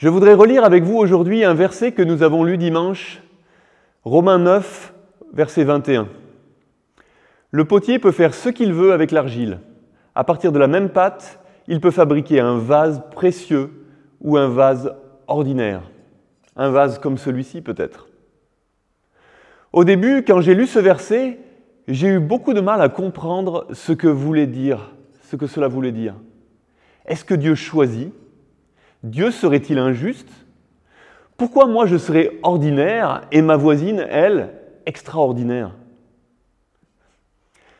Je voudrais relire avec vous aujourd'hui un verset que nous avons lu dimanche, Romains 9, verset 21. Le potier peut faire ce qu'il veut avec l'argile. À partir de la même pâte, il peut fabriquer un vase précieux ou un vase ordinaire. Un vase comme celui-ci peut-être. Au début, quand j'ai lu ce verset, j'ai eu beaucoup de mal à comprendre ce que voulait dire, ce que cela voulait dire. Est-ce que Dieu choisit Dieu serait-il injuste? Pourquoi moi je serais ordinaire et ma voisine, elle, extraordinaire?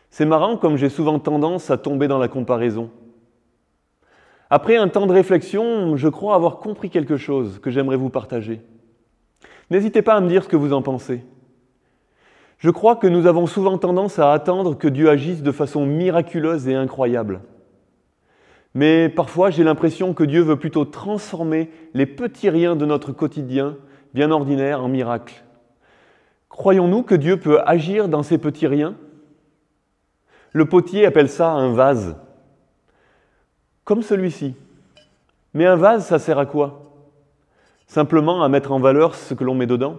C'est marrant comme j'ai souvent tendance à tomber dans la comparaison. Après un temps de réflexion, je crois avoir compris quelque chose que j'aimerais vous partager. N'hésitez pas à me dire ce que vous en pensez. Je crois que nous avons souvent tendance à attendre que Dieu agisse de façon miraculeuse et incroyable. Mais parfois, j'ai l'impression que Dieu veut plutôt transformer les petits riens de notre quotidien, bien ordinaire, en miracles. Croyons-nous que Dieu peut agir dans ces petits riens? Le potier appelle ça un vase, comme celui-ci. Mais un vase, ça sert à quoi? Simplement à mettre en valeur ce que l'on met dedans?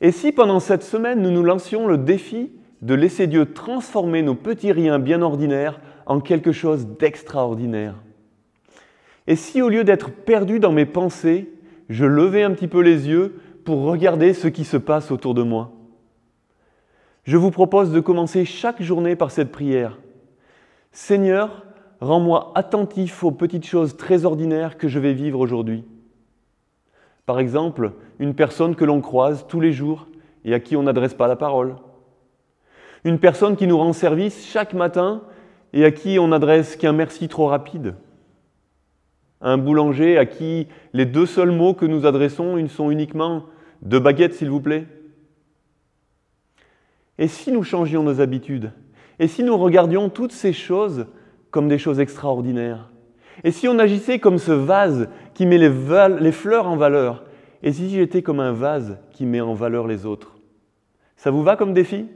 Et si pendant cette semaine, nous nous lancions le défi de laisser Dieu transformer nos petits riens bien ordinaires en quelque chose d'extraordinaire. Et si au lieu d'être perdu dans mes pensées, je levais un petit peu les yeux pour regarder ce qui se passe autour de moi? Je vous propose de commencer chaque journée par cette prière. Seigneur, rends-moi attentif aux petites choses très ordinaires que je vais vivre aujourd'hui. Par exemple, une personne que l'on croise tous les jours et à qui on n'adresse pas la parole. Une personne qui nous rend service chaque matin et à qui on n'adresse qu'un merci trop rapide. Un boulanger à qui les deux seuls mots que nous adressons sont uniquement deux baguettes, s'il vous plaît. Et si nous changions nos habitudes? Et si nous regardions toutes ces choses comme des choses extraordinaires? Et si on agissait comme ce vase qui met les, les fleurs en valeur? Et si j'étais comme un vase qui met en valeur les autres? Ça vous va comme défi?